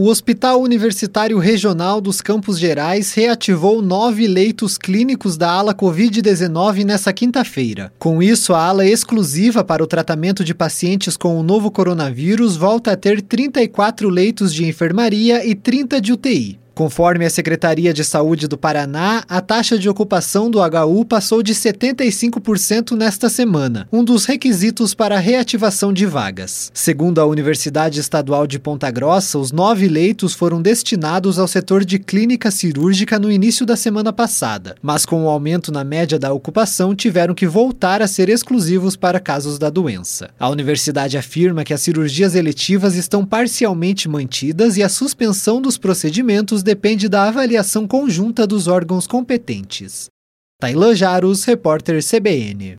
O Hospital Universitário Regional dos Campos Gerais reativou nove leitos clínicos da ala Covid-19 nesta quinta-feira. Com isso, a ala exclusiva para o tratamento de pacientes com o novo coronavírus volta a ter 34 leitos de enfermaria e 30 de UTI. Conforme a Secretaria de Saúde do Paraná, a taxa de ocupação do HU passou de 75% nesta semana, um dos requisitos para a reativação de vagas. Segundo a Universidade Estadual de Ponta Grossa, os nove leitos foram destinados ao setor de clínica cirúrgica no início da semana passada, mas com o aumento na média da ocupação, tiveram que voltar a ser exclusivos para casos da doença. A universidade afirma que as cirurgias eletivas estão parcialmente mantidas e a suspensão dos procedimentos depende da avaliação conjunta dos órgãos competentes. Tailan Jaros, repórter CBN.